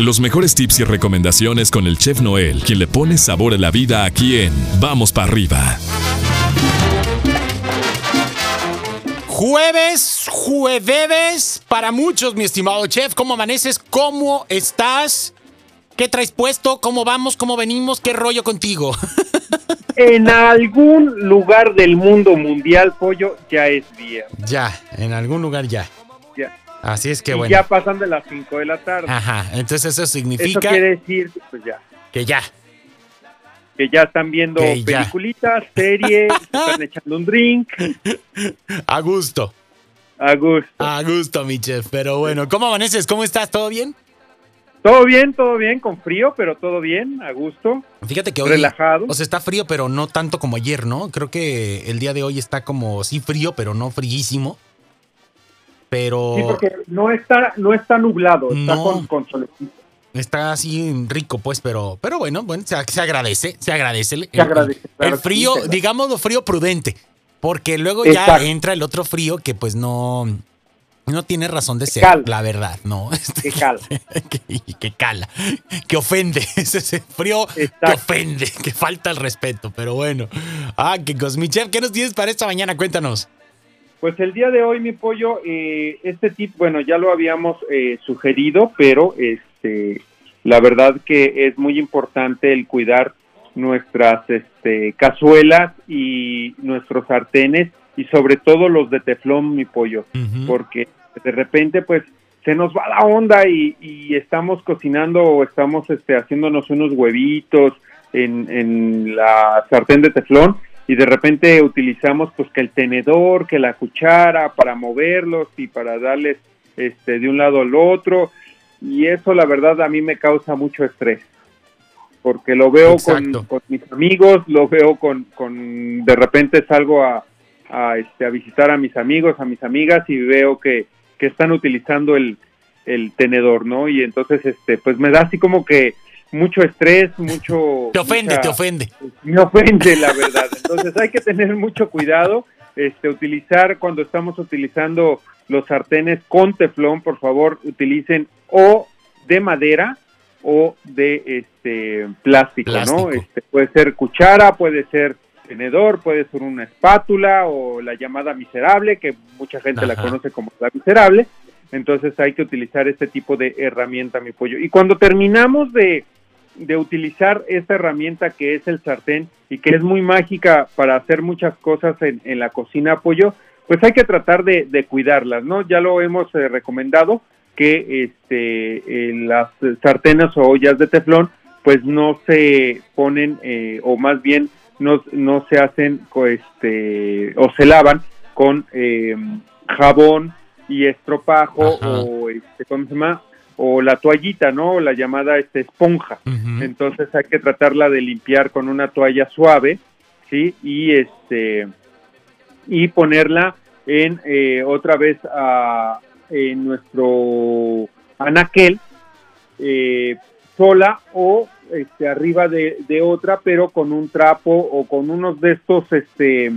Los mejores tips y recomendaciones con el chef Noel, quien le pone sabor a la vida aquí en Vamos para arriba. Jueves, jueves para muchos, mi estimado chef. ¿Cómo amaneces? ¿Cómo estás? ¿Qué traes puesto? ¿Cómo vamos? ¿Cómo venimos? ¿Qué rollo contigo? en algún lugar del mundo mundial, pollo, ya es viernes. Ya, en algún lugar ya. Ya. Así es que Y bueno. ya pasan de las 5 de la tarde. Ajá, entonces eso Eso significa quiere decir, pues ya, que ya. que ya están viendo Que ya. peliculitas, series, se están echando un drink, A gusto. a gusto. A gusto, mi chef. Pero bueno, ¿cómo amaneces? ¿Cómo estás? ¿Todo bien? Todo bien, todo bien, con frío, pero todo bien, a gusto, Fíjate que hoy. relajado. O sea, está frío, pero no tanto como ayer, ¿no? Creo que el día de hoy está como sí frío, pero no fríísimo. Pero Sí, porque no está, no está nublado, está No. con, con solecito. está así rico, pues, pero, pero bueno, bueno, se, se agradece, se agradece. El, Se agradece, el claro, frío, sí, digámoslo frío prudente, porque luego ya entra el otro frío que pues no, no tiene razón de ser, cala. la verdad, ¿no? Que cala. que, que cala, que ofende, es ese frío que ofende, que falta el respeto, pero bueno. Ah, que Cosmichef, ¿qué nos tienes para esta mañana? Cuéntanos. Pues el día de hoy, mi pollo, eh, este tip, bueno, ya lo habíamos eh, sugerido, pero este, la verdad que es muy importante el cuidar nuestras este, cazuelas y nuestros sartenes y sobre todo los de teflón, mi pollo, porque de repente pues se nos va la onda y, y estamos cocinando o estamos este, haciéndonos unos huevitos en, en la sartén de teflón y de repente utilizamos pues que el tenedor, que la cuchara para moverlos y para darles este de un lado al otro y eso la verdad a mí me causa mucho estrés porque lo veo con, con mis amigos, lo veo con, con de repente salgo a, a, este, a visitar a mis amigos, a mis amigas y veo que, que están utilizando el, el tenedor, ¿no? Y entonces este pues me da así como que mucho estrés, mucho Te ofende, mucha- te ofende. me ofende la verdad. Entonces hay que tener mucho cuidado, este, utilizar cuando estamos utilizando los sartenes con teflón, por favor, utilicen o de madera o de este plástico, Plástico. ¿no? Este, puede ser cuchara, puede ser tenedor, puede ser una espátula o la llamada miserable, que mucha gente la conoce como la miserable. Entonces hay que utilizar este tipo de herramienta, mi pollo. Y cuando terminamos de, de utilizar esta herramienta que es el sartén y que es muy mágica para hacer muchas cosas en, en la cocina pollo, pues hay que tratar de, de cuidarlas, ¿no? Ya lo hemos eh, recomendado que este eh, las sartenes o ollas de teflón pues no se ponen eh, o más bien no, no se hacen este o se lavan con eh, jabón y estropajo Ajá. o este cómo se llama o la toallita no la llamada este esponja. Entonces hay que tratarla de limpiar con una toalla suave sí y este y ponerla en eh, otra vez a, en nuestro anaquel eh, sola o este arriba de, de otra pero con un trapo o con unos de estos este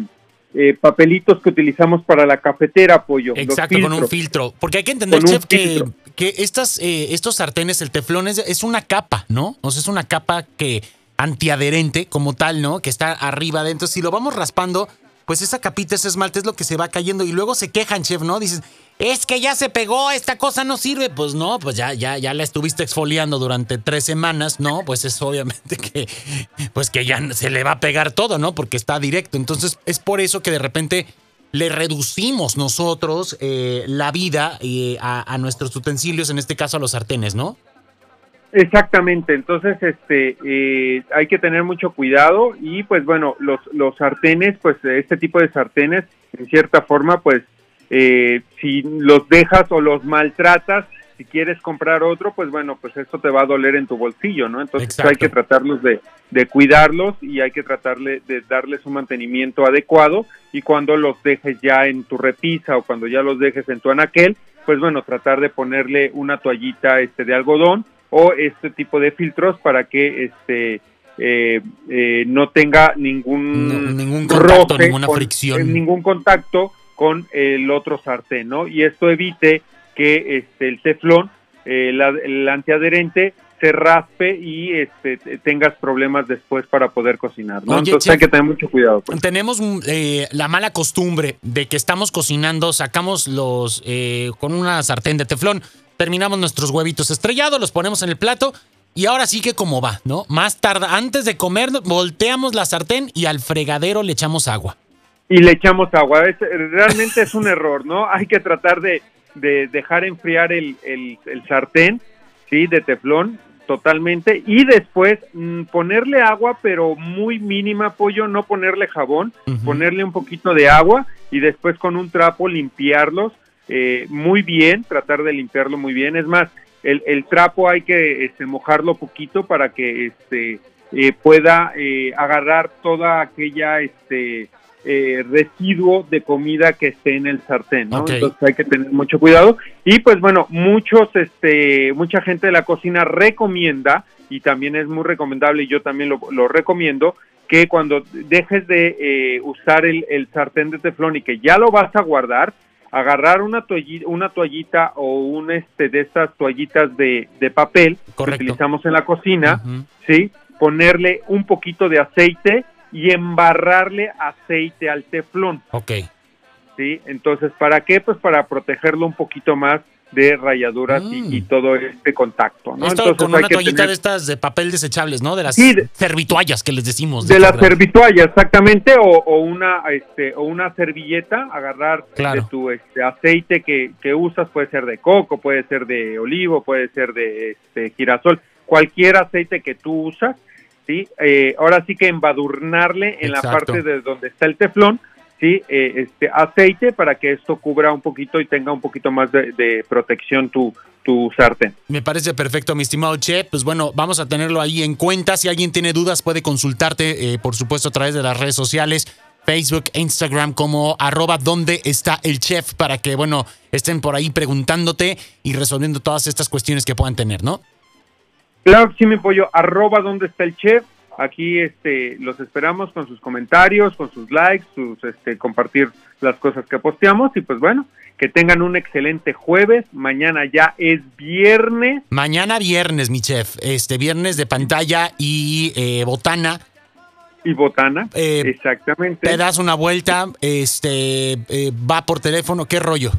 eh, papelitos que utilizamos para la cafetera pollo Exacto, con un filtro. Porque hay que entender, chef, que, estas, eh, estos sartenes, el teflón es, es una capa, ¿no? O sea, es una capa que antiadherente como tal, ¿no? Que está arriba de. Entonces, si lo vamos raspando, pues esa capita, ese esmalte es lo que se va cayendo. Y luego se quejan, chef, ¿no? Dices, es que ya se pegó, esta cosa no sirve. Pues no, pues ya, ya, ya la estuviste exfoliando durante tres semanas, ¿no? Pues es obviamente que, pues que ya se le va a pegar todo, ¿no? Porque está directo. Entonces, es por eso que de repente le reducimos nosotros eh, la vida eh, a, a nuestros utensilios, en este caso a los sartenes, ¿no? Exactamente, entonces este eh, hay que tener mucho cuidado y pues bueno, los, los sartenes, pues este tipo de sartenes, en cierta forma, pues eh, si los dejas o los maltratas, si quieres comprar otro, pues bueno, pues esto te va a doler en tu bolsillo, ¿no? Entonces Exacto. hay que tratarlos de, de cuidarlos y hay que tratarle de darles un mantenimiento adecuado y cuando los dejes ya en tu repisa o cuando ya los dejes en tu anaquel, pues bueno, tratar de ponerle una toallita este de algodón o este tipo de filtros para que este eh, eh, no tenga ningún No, ningún contacto, roce ninguna fricción. eh, ningún contacto con el otro sartén, ¿no? Y esto evite que este el teflón eh, la- el antiadherente se raspe y este, te- tengas problemas después para poder cocinar. ¿no? Oye, Entonces chef. hay que tener mucho cuidado. pues. Tenemos eh, la mala costumbre de que estamos cocinando, sacamos los eh, con una sartén de teflón, terminamos nuestros huevitos estrellados, los ponemos en el plato y ahora sí que como va, ¿no? Más tarde, antes de comer, volteamos la sartén y al fregadero le echamos agua. Y le echamos agua. Es- realmente es un error, ¿no? Hay que tratar de, de dejar enfriar el, el- el sartén, ¿sí? De teflón totalmente y después mm, ponerle agua, pero muy mínima, pollo, no ponerle jabón, ponerle un poquito de agua y después con un trapo limpiarlos eh, muy bien, tratar de limpiarlo muy bien. Es más, el, el trapo hay que este, mojarlo poquito para que este, eh, pueda eh, agarrar toda aquella este, eh, residuo de comida que esté en el sartén, ¿no? Entonces hay que tener mucho cuidado. Y pues bueno, muchos, este, mucha gente de la cocina recomienda, y también es muy recomendable, y yo también lo, lo recomiendo, que cuando dejes de eh, usar el, el sartén de teflón y que ya lo vas a guardar, agarrar una toallita, una toallita o un este de estas toallitas de, de papel Correcto. que utilizamos en la cocina. ¿sí? Ponerle un poquito de aceite y embarrarle aceite al teflón, Ok. ¿sí? Entonces, ¿para qué? Pues para protegerlo un poquito más de rayaduras y- Mm. y, todo este contacto, ¿no? Esto Entonces con una toallita tener- de estas de papel desechables, ¿no? De las Sí, de- servitoallas que les decimos. de la estas grandes. servitoalla exactamente o, o una este o una servilleta agarrar Claro. de tu este aceite que, que usas puede ser de coco puede ser de olivo puede ser de este girasol cualquier aceite que tú usas sí Eh, ahora sí que embadurnarle en Exacto. la parte de donde está el teflón sí Eh, este aceite para que esto cubra un poquito y tenga un poquito más de, de protección tu tu sartén Me parece perfecto, mi estimado chef. Pues bueno, vamos a tenerlo ahí en cuenta. Si alguien tiene dudas, puede consultarte, eh, por supuesto, a través de las redes sociales, Facebook Instagram, como arroba donde está el chef, para que, bueno, estén por ahí preguntándote y resolviendo todas estas cuestiones que puedan tener, ¿no? Claro que sí, mi pollo, arroba donde está el chef. Aquí este, los esperamos con sus comentarios, con sus likes, sus este, compartir las cosas que posteamos y pues bueno, que tengan un excelente jueves. Mañana ya es viernes. Mañana viernes, mi chef. Este viernes de pantalla y eh, botana. Y botana, Eh, exactamente. Te das una vuelta, este eh, va por teléfono, ¿qué rollo?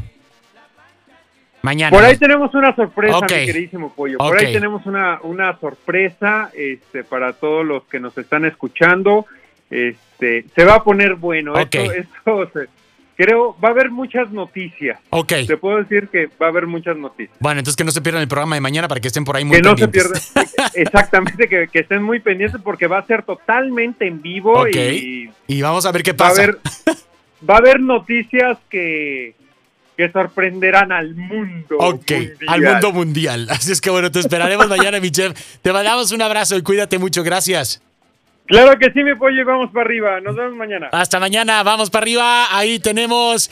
Mañana. Por ahí tenemos una sorpresa, mi queridísimo pollo. Por ahí tenemos una, una sorpresa este, para todos los que nos están escuchando. Este, se va a poner bueno. Ok. Esto, esto se- creo, va a haber muchas noticias. Ok. Te puedo decir que va a haber muchas noticias. Bueno, entonces que no se pierdan el programa de mañana para que estén por ahí muy Que no se pendientes. pierdan. Exactamente, que, que estén muy pendientes porque va a ser totalmente en vivo y Y vamos a ver qué va a pasa. haber, va a haber noticias que, que sorprenderán al mundo. Ok, mundial. al mundo mundial. Así es que bueno, te esperaremos mañana, mi chef. Te mandamos un abrazo y cuídate mucho. Gracias. Claro que sí, mi pollo, y vamos para arriba. Nos vemos mañana. Hasta mañana, vamos para arriba. Ahí tenemos